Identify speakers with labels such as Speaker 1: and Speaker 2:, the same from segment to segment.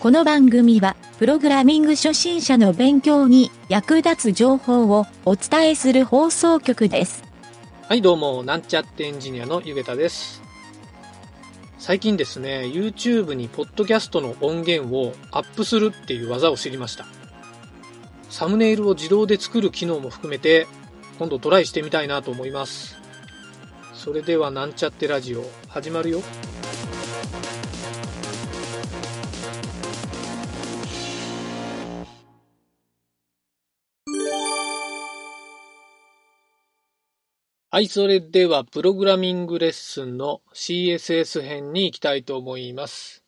Speaker 1: この番組は、プログラミング初心者の勉強に役立つ情報をお伝えする放送局です。
Speaker 2: はい、どうも、なんちゃってエンジニアのゆげたです。最近ですね、YouTube にポッドキャストの音源をアップするっていう技を知りました。サムネイルを自動で作る機能も含めて、今度トライしてみたいなと思います。それでは、なんちゃってラジオ、始まるよ。はい、それでは、プログラミングレッスンの CSS 編に行きたいと思います。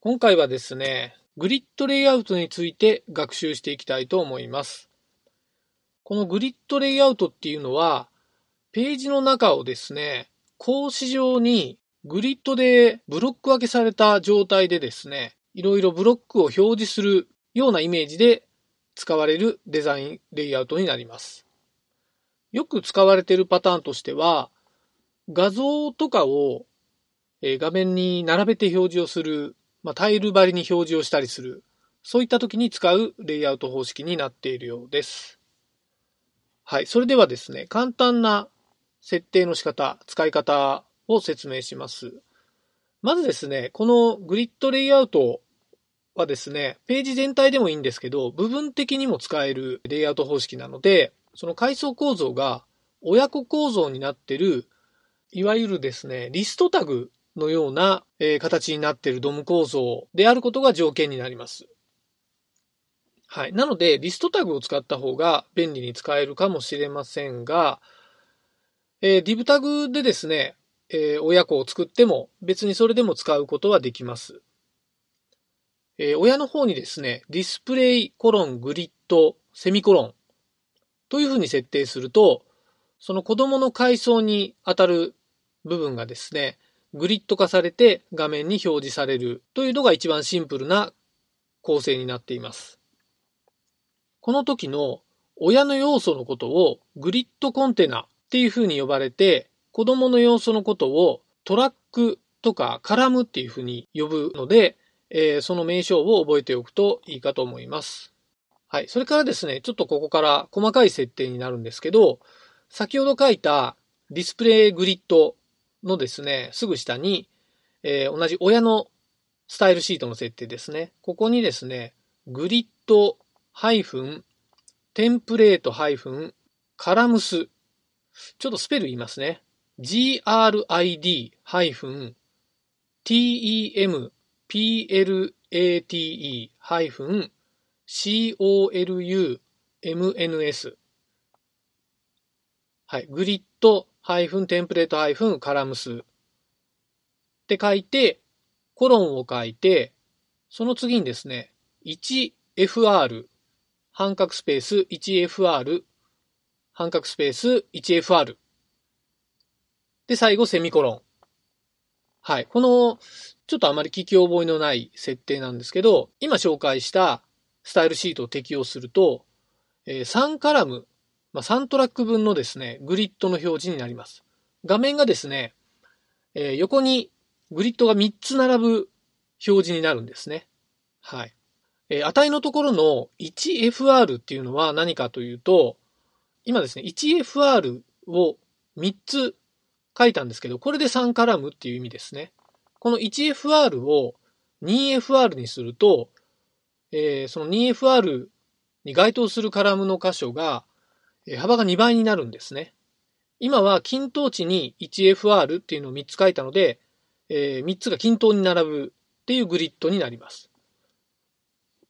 Speaker 2: 今回はですね、グリッドレイアウトについて学習していきたいと思います。このグリッドレイアウトっていうのは、ページの中をですね、格子状にグリッドでブロック分けされた状態でですね、いろいろブロックを表示するようなイメージで使われるデザインレイアウトになります。よく使われているパターンとしては、画像とかをえ画面に並べて表示をする、まあ、タイル張りに表示をしたりする、そういった時に使うレイアウト方式になっているようです。はい。それではですね、簡単な設定の仕方、使い方を説明します。まずですね、このグリッドレイアウトはですね、ページ全体でもいいんですけど、部分的にも使えるレイアウト方式なので、その階層構造が親子構造になっている、いわゆるですね、リストタグのような、えー形になっているドム構造であることが条件になります。はい。なので、リストタグを使った方が便利に使えるかもしれませんが、えー、div タグでですね、えー親子を作っても別にそれでも使うことはできます。えー親の方にですね、ディスプレイコロングリッドセミコロンというふうに設定すると、その子供の階層に当たる部分がですね、グリッド化されて画面に表示されるというのが一番シンプルな構成になっています。この時の親の要素のことをグリッドコンテナっていうふうに呼ばれて、子供の要素のことをトラックとかカラムっていうふうに呼ぶので、えーその名称を覚えておくといいかと思います。はい。それからですね、ちょっとここから細かい設定になるんですけど、先ほど書いたディスプレイグリッドのですね、すぐ下に、えー同じ親のスタイルシートの設定ですね。ここにですね、グリッドハイフン、テンプレートハイフン、カラムス。ちょっとスペル言いますね。grid-template columns はい。グリッド、ハイフン、テンプレート、ハイフン、カラムス。って書いて、コロンを書いて、その次にですね、1fr、半角スペース 1fr、半角スペース 1fr。で、最後、セミコロン。はい。この、ちょっとあまり聞き覚えのない設定なんですけど、今紹介したスタイルシートを適用すると、えー3カラム、まあ、3トラック分のですね、グリッドの表示になります。画面がですね、えー横にグリッドが3つ並ぶ表示になるんですね。はい。えー値のところの 1FR っていうのは何かというと、今ですね、1FR を3つ書いたんですけど、これで3カラムっていう意味ですね。この 1FR を 2FR にすると、えーその 2FR に該当するカラムの箇所が、え幅が2倍になるんですね。今は均等値に 1FR っていうのを3つ書いたので、え3つが均等に並ぶっていうグリッドになります。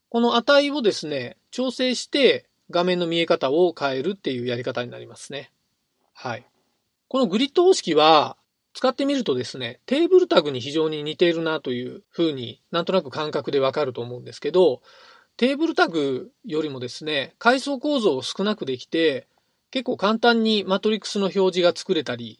Speaker 2: この値をですね、調整して画面の見え方を変えるっていうやり方になりますね。はい。このグリッド方式は、使ってみるとですね、テーブルタグに非常に似ているなというふうになんとなく感覚でわかると思うんですけど、テーブルタグよりもですね、階層構造を少なくできて、結構簡単にマトリックスの表示が作れたり、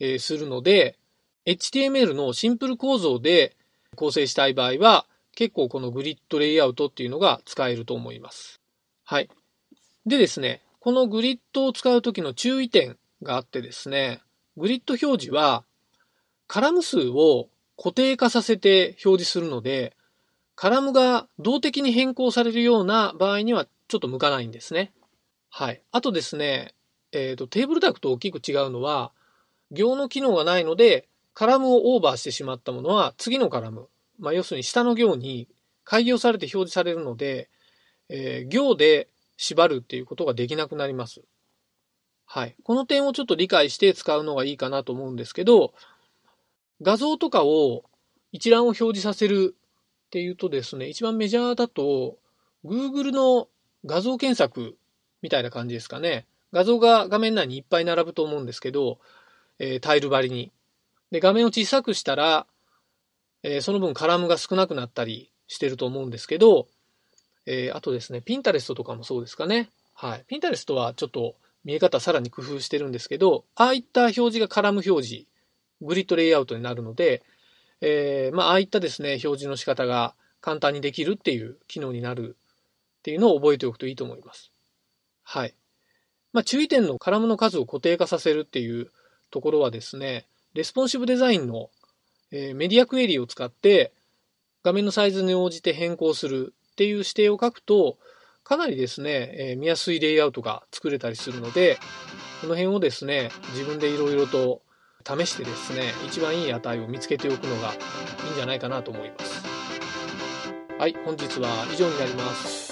Speaker 2: えするので、HTML のシンプル構造で構成したい場合は、結構このグリッドレイアウトっていうのが使えると思います。はい。でですね、このグリッドを使うときの注意点があってですね、グリッド表示は、カラム数を固定化させて表示するので、カラムが動的に変更されるような場合にはちょっと向かないんですね。はい。あとですね、えっ、ー、と、テーブルタグと大きく違うのは、行の機能がないので、カラムをオーバーしてしまったものは次のカラム、まあ、要するに下の行に開業されて表示されるので、えー、行で縛るっていうことができなくなります。はい。この点をちょっと理解して使うのがいいかなと思うんですけど、画像とかを一覧を表示させるっていうとですね、一番メジャーだと、Google の画像検索みたいな感じですかね。画像が画面内にいっぱい並ぶと思うんですけど、えー、タイル張りに。で、画面を小さくしたら、えー、その分カラムが少なくなったりしてると思うんですけど、えー、あとですね、ピンタレストとかもそうですかね。はい。ピンタレストはちょっと見え方さらに工夫してるんですけど、ああいった表示がカラム表示、グリッドレイアウトになるので、えー、まあ、ああいったですね、表示の仕方が簡単にできるっていう機能になるっていうのを覚えておくといいと思います。はい。まあ、注意点のカラムの数を固定化させるっていうところはですね、レスポンシブデザインの、えー、メディアクエリを使って画面のサイズに応じて変更するっていう指定を書くと、かなりですね、え、見やすいレイアウトが作れたりするので、この辺をですね、自分でいろいろと試してですね、一番いい値を見つけておくのがいいんじゃないかなと思います。はい、本日は以上になります。